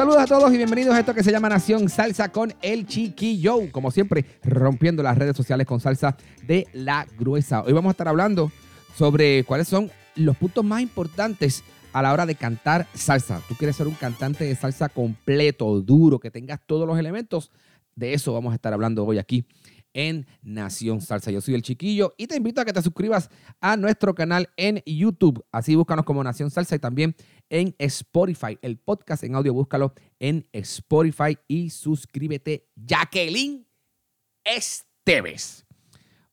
Saludos a todos y bienvenidos a esto que se llama Nación Salsa con el Chiquillo. Como siempre, rompiendo las redes sociales con salsa de la gruesa. Hoy vamos a estar hablando sobre cuáles son los puntos más importantes a la hora de cantar salsa. Tú quieres ser un cantante de salsa completo, duro, que tengas todos los elementos. De eso vamos a estar hablando hoy aquí en Nación Salsa. Yo soy el Chiquillo y te invito a que te suscribas a nuestro canal en YouTube. Así búscanos como Nación Salsa y también en Spotify. El podcast en audio búscalo en Spotify y suscríbete. Jacqueline Esteves.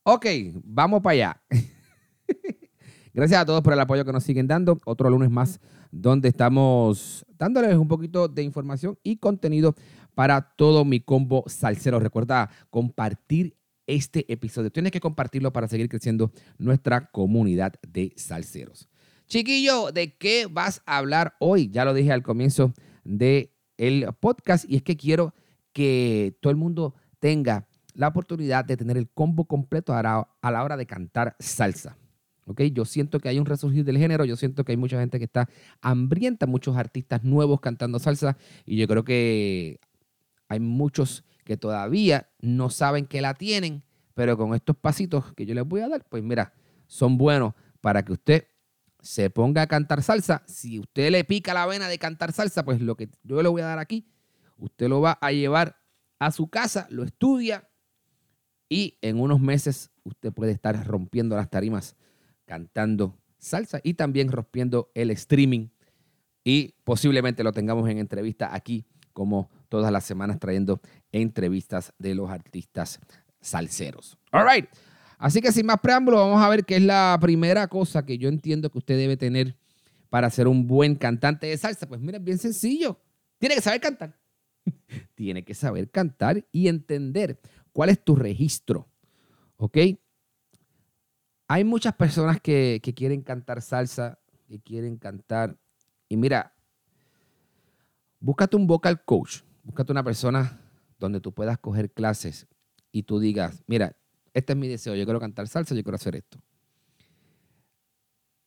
Ok, vamos para allá. Gracias a todos por el apoyo que nos siguen dando. Otro lunes más donde estamos dándoles un poquito de información y contenido para todo mi combo salsero. Recuerda compartir este episodio. Tienes que compartirlo para seguir creciendo nuestra comunidad de salseros. Chiquillo, ¿de qué vas a hablar hoy? Ya lo dije al comienzo del el podcast y es que quiero que todo el mundo tenga la oportunidad de tener el combo completo a la, hora de cantar salsa. ¿ok? Yo siento que hay un resurgir del género, yo siento que hay mucha gente que está hambrienta, muchos artistas nuevos cantando salsa y yo creo que hay muchos que todavía no saben que la tienen, pero con estos pasitos que yo les voy a dar, pues mira, son buenos para que usted se ponga a cantar salsa. Si usted le pica la vena de cantar salsa, pues lo que yo le voy a dar aquí, usted lo va a llevar a su casa, lo estudia y en unos meses usted puede estar rompiendo las tarimas cantando salsa y también rompiendo el streaming y posiblemente lo tengamos en entrevista aquí como todas las semanas trayendo entrevistas de los artistas salseros. All right. Así que sin más preámbulo, vamos a ver qué es la primera cosa que yo entiendo que usted debe tener para ser un buen cantante de salsa. Pues mira, es bien sencillo. Tiene que saber cantar. Tiene que saber cantar y entender cuál es tu registro. ¿Ok? Hay muchas personas que, que quieren cantar salsa, que quieren cantar. Y mira, búscate un vocal coach, búscate una persona donde tú puedas coger clases y tú digas, mira, este es mi deseo, yo quiero cantar salsa, yo quiero hacer esto.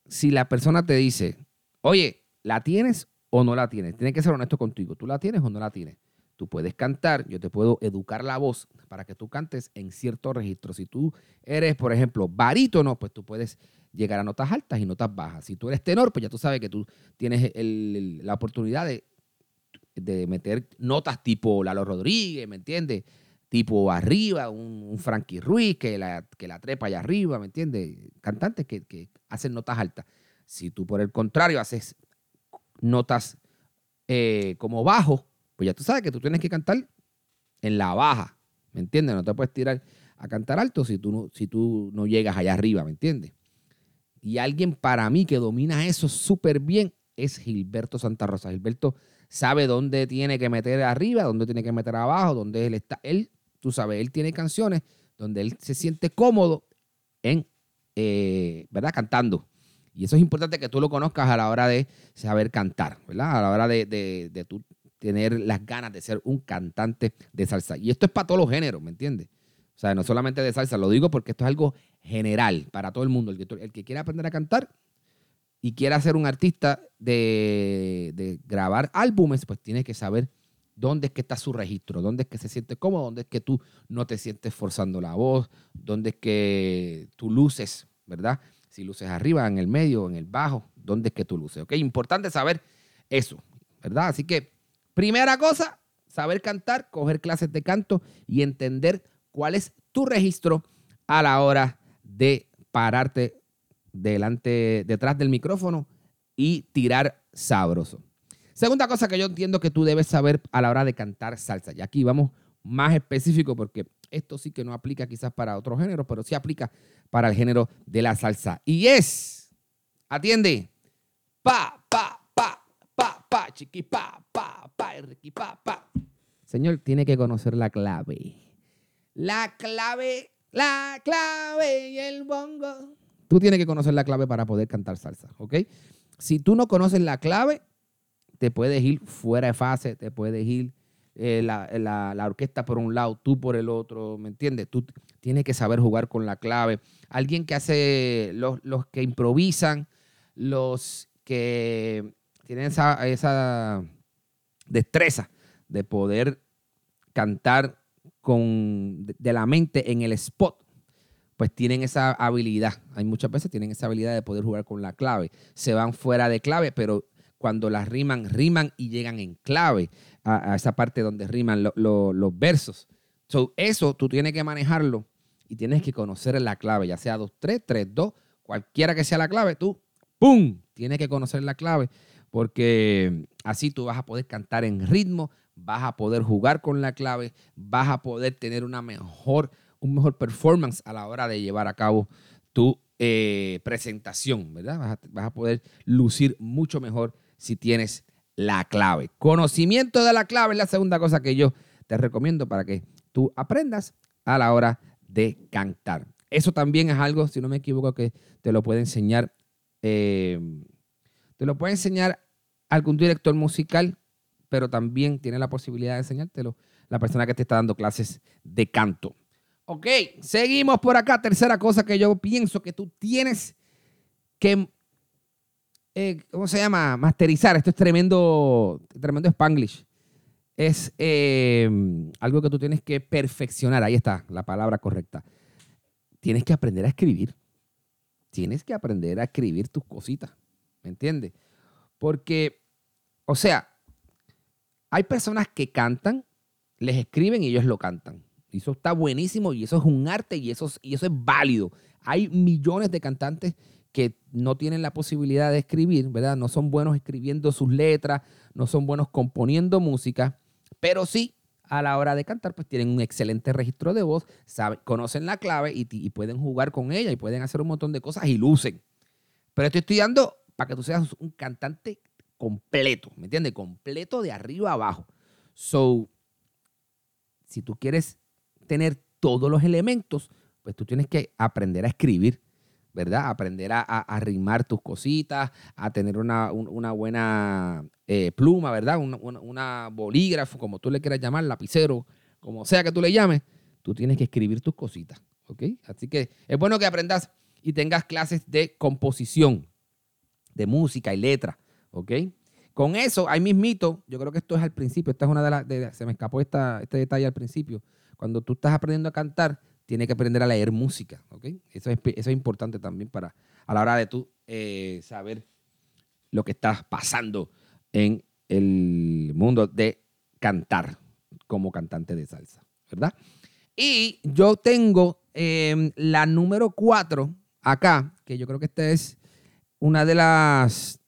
Si la persona te dice, oye, ¿la tienes o no la tienes? Tienes que ser honesto contigo, ¿tú la tienes o no la tienes? Tú puedes cantar, yo te puedo educar la voz para que tú cantes en cierto registro. Si tú eres, por ejemplo, barítono, pues tú puedes llegar a notas altas y notas bajas. Si tú eres tenor, pues ya tú sabes que tú tienes la oportunidad de, de meter notas tipo Lalo Rodríguez, ¿me entiendes? Tipo arriba, un, un Frankie Ruiz que la, que la trepa allá arriba, ¿me entiendes? Cantantes que, que hacen notas altas. Si tú, por el contrario, haces notas eh, como bajo, pues ya tú sabes que tú tienes que cantar en la baja, ¿me entiendes? No te puedes tirar a cantar alto si tú no, si tú no llegas allá arriba, ¿me entiendes? Y alguien para mí que domina eso súper bien es Gilberto Santa Rosa. Gilberto sabe dónde tiene que meter arriba, dónde tiene que meter abajo, dónde él está. Él, tú sabes, él tiene canciones donde él se siente cómodo en, eh, ¿verdad? Cantando. Y eso es importante que tú lo conozcas a la hora de saber cantar, ¿verdad? A la hora de, de, de tú tener las ganas de ser un cantante de salsa. Y esto es para todos los géneros, ¿me entiendes? O sea, no solamente de salsa, lo digo porque esto es algo general para todo el mundo. El que, el que quiera aprender a cantar y quiera ser un artista de, de grabar álbumes, pues tiene que saber dónde es que está su registro, dónde es que se siente cómodo, dónde es que tú no te sientes forzando la voz, dónde es que tú luces, ¿verdad? Si luces arriba, en el medio, en el bajo, dónde es que tú luces, ¿ok? Importante saber eso, ¿verdad? Así que, primera cosa, saber cantar, coger clases de canto y entender cuál es tu registro a la hora de pararte delante, detrás del micrófono y tirar sabroso. Segunda cosa que yo entiendo que tú debes saber a la hora de cantar salsa. Y aquí vamos más específico porque esto sí que no aplica quizás para otro género, pero sí aplica para el género de la salsa. Y es, atiende, pa, pa, pa, pa, pa, chiqui, pa, pa, pa, pa, pa. Señor, tiene que conocer la clave. La clave, la clave y el bongo. Tú tienes que conocer la clave para poder cantar salsa, ¿ok? Si tú no conoces la clave, te puedes ir fuera de fase, te puedes ir eh, la, la- la orquesta por un lado, tú por el otro, ¿me entiendes? Tú tienes que saber jugar con la clave. Alguien que hace, los, los que improvisan, los que tienen esa, esa destreza de poder cantar con, de la mente en el spot, pues tienen esa habilidad. Hay muchas veces tienen esa habilidad de poder jugar con la clave. Se van fuera de clave, pero cuando las riman, riman y llegan en clave a, esa parte donde riman lo- lo- los versos. So, eso tú tienes que manejarlo y tienes que conocer la clave, ya sea 2-3, 3-2, cualquiera que sea la clave, tú, ¡pum! Tienes que conocer la clave porque así tú vas a poder cantar en ritmo, vas a poder jugar con la clave, vas a poder tener una mejor, un mejor performance a la hora de llevar a cabo tu eh, presentación, ¿verdad? Vas a, poder lucir mucho mejor si tienes la clave. Conocimiento de la clave es la segunda cosa que yo te recomiendo para que tú aprendas a la hora de cantar. Eso también es algo, si no me equivoco, que te lo puede enseñar, eh, te lo puede enseñar algún director musical, pero también tiene la posibilidad de enseñártelo la persona que te está dando clases de canto. Ok, seguimos por acá. Tercera cosa que yo pienso que tú tienes que, eh, ¿cómo se llama? Masterizar. Esto es tremendo, tremendo spanglish. Es eh, algo que tú tienes que perfeccionar. Ahí está la palabra correcta. Tienes que aprender a escribir. Tienes que aprender a escribir tus cositas. ¿Me entiendes? Porque, o sea, hay personas que cantan, les escriben y ellos lo cantan. Y eso está buenísimo y eso es un arte y eso, es- y eso es válido. Hay millones de cantantes que no tienen la posibilidad de escribir, ¿verdad? No son buenos escribiendo sus letras, no son buenos componiendo música, pero sí a la hora de cantar, pues tienen un excelente registro de voz, saben- conocen la clave y, pueden jugar con ella y pueden hacer un montón de cosas y lucen. Pero estoy estudiando para que tú seas un cantante completo, ¿me entiendes? Completo de arriba abajo. So, si tú quieres tener todos los elementos, pues tú tienes que aprender a escribir, ¿verdad? Aprender a, a, rimar tus cositas, a tener una, un- una buena eh, pluma, ¿verdad? Una, una- bolígrafo, como tú le quieras llamar, lapicero, como sea que tú le llames, tú tienes que escribir tus cositas, ¿ok? Así que es bueno que aprendas y tengas clases de composición, de música y letra, ¿ok? Con eso, ahí mismito, yo creo que esto es al principio, esta es una de las, se me escapó este detalle al principio. Cuando tú estás aprendiendo a cantar, tienes que aprender a leer música, ¿ok? Eso es, eso es importante también para, a la hora de tú eh, saber lo que está pasando en el mundo de cantar como cantante de salsa, ¿verdad? Y yo tengo eh, la número cuatro acá, que yo creo que esta es una de las,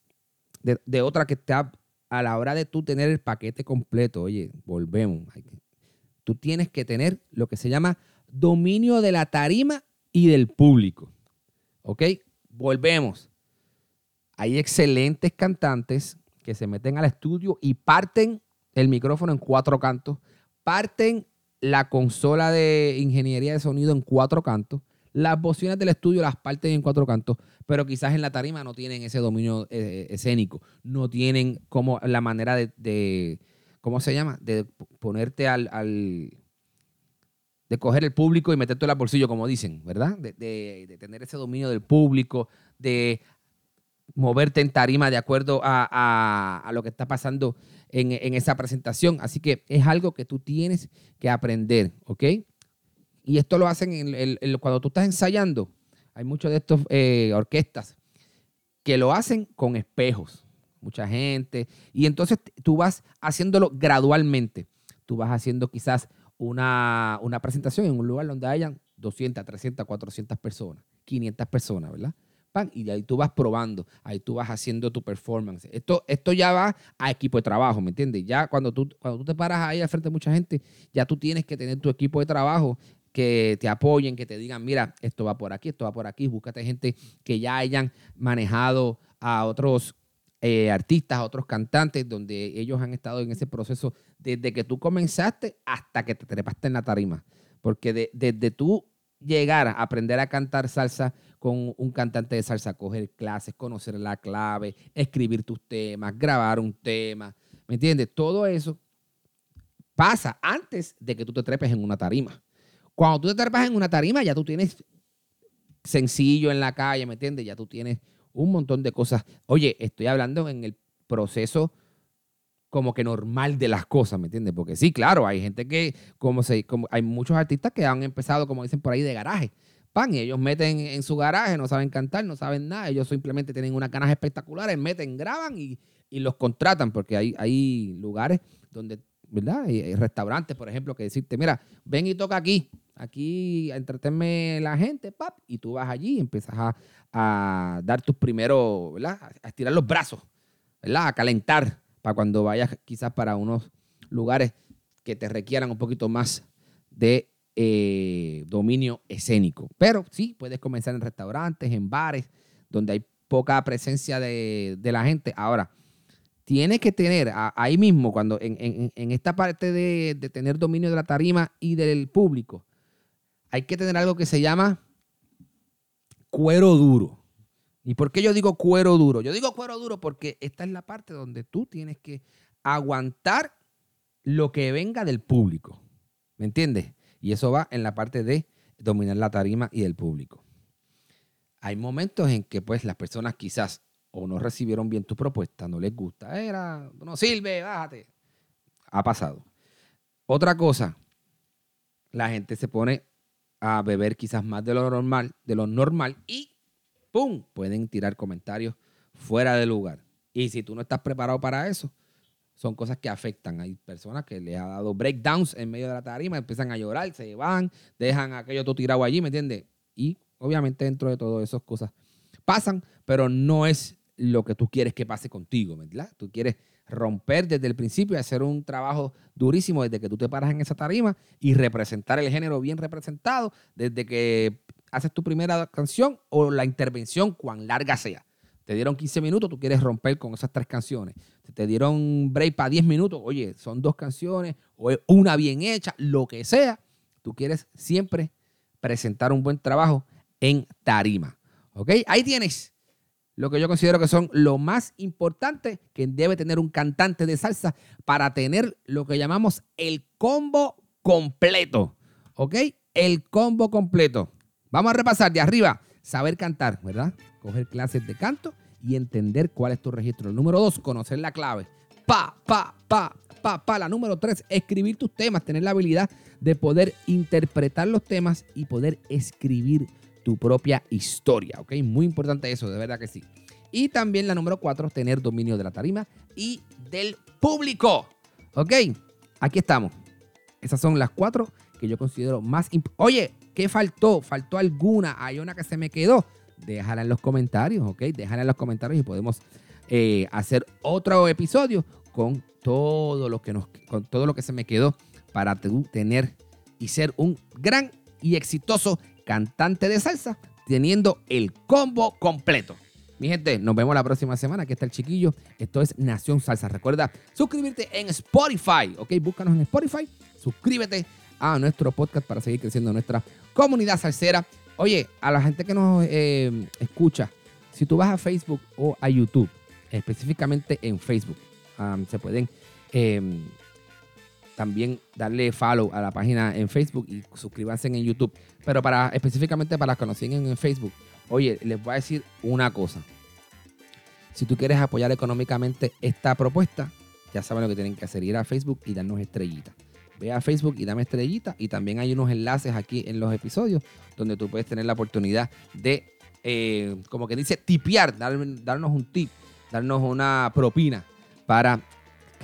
de, de otra que está a la hora de tú tener el paquete completo. Oye, volvemos. Tú tienes que tener lo que se llama dominio de la tarima y del público. ¿Ok? Volvemos. Hay excelentes cantantes que se meten al estudio y parten el micrófono en cuatro cantos, parten la consola de ingeniería de sonido en cuatro cantos, las bocinas del estudio las parten en cuatro cantos, pero quizás en la tarima no tienen ese dominio eh, escénico, no tienen como la manera de, de- ¿cómo se llama? De ponerte al, al- de coger el público y meterte al bolsillo, como dicen, ¿verdad? De, de- tener ese dominio del público, de moverte en tarima de acuerdo a, a- lo que está pasando en, en esa presentación. Así que es algo que tú tienes que aprender, ¿ok? Y esto lo hacen cuando tú estás ensayando. Hay muchos de estos eh, orquestas que lo hacen con espejos, mucha gente. Y entonces tú vas haciéndolo gradualmente. Tú vas haciendo quizás una, una presentación en un lugar donde hayan 200, 300, 400 personas, 500 personas, ¿verdad? Pan, y ahí tú vas probando, ahí tú vas haciendo tu performance. Esto, esto ya va a equipo de trabajo, ¿me entiendes? Ya cuando tú, cuando tú te paras ahí al frente de mucha gente, ya tú tienes que tener tu equipo de trabajo que te apoyen, que te digan, mira, esto va por aquí, esto va por aquí, búscate gente que ya hayan manejado a otros eh, artistas, otros cantantes, donde ellos han estado en ese proceso desde que tú comenzaste hasta que te trepaste en la tarima. Porque de- desde tú llegar a aprender a cantar salsa con un cantante de salsa, coger clases, conocer la clave, escribir tus temas, grabar un tema, ¿me entiendes? Todo eso pasa antes de que tú te trepes en una tarima. Cuando tú te trepas en una tarima, ya tú tienes sencillo en la calle, ¿me entiendes? Ya tú tienes un montón de cosas. Oye, estoy hablando en el proceso como que normal de las cosas, ¿me entiendes? Porque sí, claro, hay gente que, como se, como hay muchos artistas que han empezado, como dicen por ahí, de garaje. Pan, y ellos meten en su garaje, no saben cantar, no saben nada, ellos simplemente tienen unas ganas espectaculares, meten, graban y, y los contratan, porque hay, hay lugares donde, ¿verdad? Hay, hay restaurantes, por ejemplo, que decirte, mira, ven y toca aquí, aquí entretenme la gente, pap, y tú vas allí y empiezas a, a dar tus primeros, ¿verdad? A estirar los brazos, ¿verdad? A calentar para cuando vayas quizás para unos lugares que te requieran un poquito más de eh, dominio escénico. Pero sí, puedes comenzar en restaurantes, en bares, donde hay poca presencia de, de la gente. Ahora, tienes que tener ahí mismo, cuando en, en- en esta parte de, de tener dominio de la tarima y del público, hay que tener algo que se llama cuero duro. ¿Y por qué yo digo cuero duro? Yo digo cuero duro porque esta es la parte donde tú tienes que aguantar lo que venga del público. ¿Me entiendes? Y eso va en la parte de dominar la tarima y el público. Hay momentos en que pues las personas quizás o no recibieron bien tu propuesta, no les gusta, era, no sirve, bájate. Ha pasado. Otra cosa, la gente se pone a beber quizás más de lo normal, de lo normal y ¡pum! pueden tirar comentarios fuera de lugar. Y si tú no estás preparado para eso, son cosas que afectan. Hay personas que les ha dado breakdowns en medio de la tarima, empiezan a llorar, se van, dejan aquello todo tirado allí, ¿me entiendes? Y obviamente dentro de todo esas cosas pasan, pero no es lo que tú quieres que pase contigo, ¿verdad? Tú quieres romper desde el principio hacer un trabajo durísimo desde que tú te paras en esa tarima y representar el género bien representado desde que haces tu primera canción o la intervención, cuán larga sea. Te dieron 15 minutos, tú quieres romper con esas tres canciones. Te dieron break para 10 minutos, oye, son dos canciones o una bien hecha, lo que sea. Tú quieres siempre presentar un buen trabajo en tarima. ¿Ok? Ahí tienes lo que yo considero que son lo más importante que debe tener un cantante de salsa para tener lo que llamamos el combo completo. ¿Ok? El combo completo. Vamos a repasar de arriba. Saber cantar, ¿verdad? Coger clases de canto y entender cuál es tu registro. Número dos, conocer la clave. Pa, pa, pa, pa, pa. La número tres, escribir tus temas. Tener la habilidad de poder interpretar los temas y poder escribir tu propia historia. ¿Ok? Muy importante eso, de verdad que sí. Y también la número cuatro, tener dominio de la tarima y del público. ¿Ok? Aquí estamos. Esas son las cuatro que yo considero más. Oye, ¿qué faltó? ¿Faltó alguna? ¿Hay una que se me quedó? Déjala en los comentarios, ¿ok? Déjala en los comentarios y podemos eh, hacer otro episodio con todo lo que nos, con todo lo que se me quedó para tener y ser un gran y exitoso cantante de salsa teniendo el combo completo. Mi gente, nos vemos la próxima semana. Aquí está el chiquillo. Esto es Nación Salsa. Recuerda suscribirte en Spotify. Ok, búscanos en Spotify. Suscríbete a nuestro podcast para seguir creciendo nuestra comunidad salsera. Oye, a la gente que nos eh, escucha, si tú vas a Facebook o a YouTube, específicamente en Facebook, se pueden eh, también darle follow a la página en Facebook y suscríbanse en YouTube. Pero para específicamente para los que nos siguen en Facebook, oye, les voy a decir una cosa. Si tú quieres apoyar económicamente esta propuesta, ya saben lo que tienen que hacer, ir a Facebook y darnos estrellitas. Ve a Facebook y dame estrellitas. Y también hay unos enlaces aquí en los episodios donde tú puedes tener la oportunidad de, eh, como que dice, tipear, dar- darnos un tip, darnos una propina para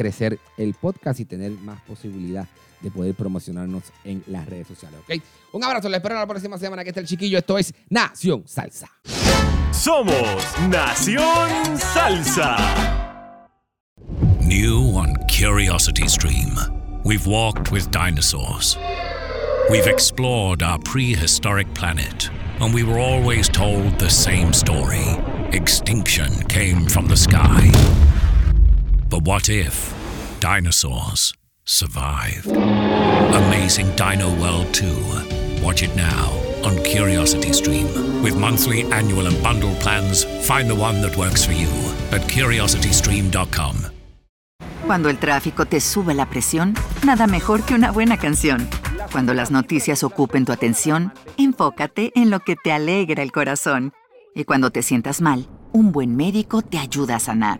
crecer el podcast y tener más posibilidad de poder promocionarnos en las redes sociales. ¿ok? Un abrazo, les espero la próxima semana. Aquí está el chiquillo. Esto es Nación Salsa. Somos Nación Salsa. New on Curiosity Stream, we've walked with dinosaurs. We've explored our prehistoric planet, and we were always told the same story extinction came from the sky. But what if dinosaurs survived? Amazing Dino World 2. Watch it now on Curiosity Stream. With monthly, annual, and bundle plans, find the one that works for you at curiositystream.com. Cuando el tráfico te sube la presión, nada mejor que una buena canción. Cuando las noticias ocupen tu atención, enfócate en lo que te alegra el corazón. Y cuando te sientas mal, un buen médico te ayuda a sanar.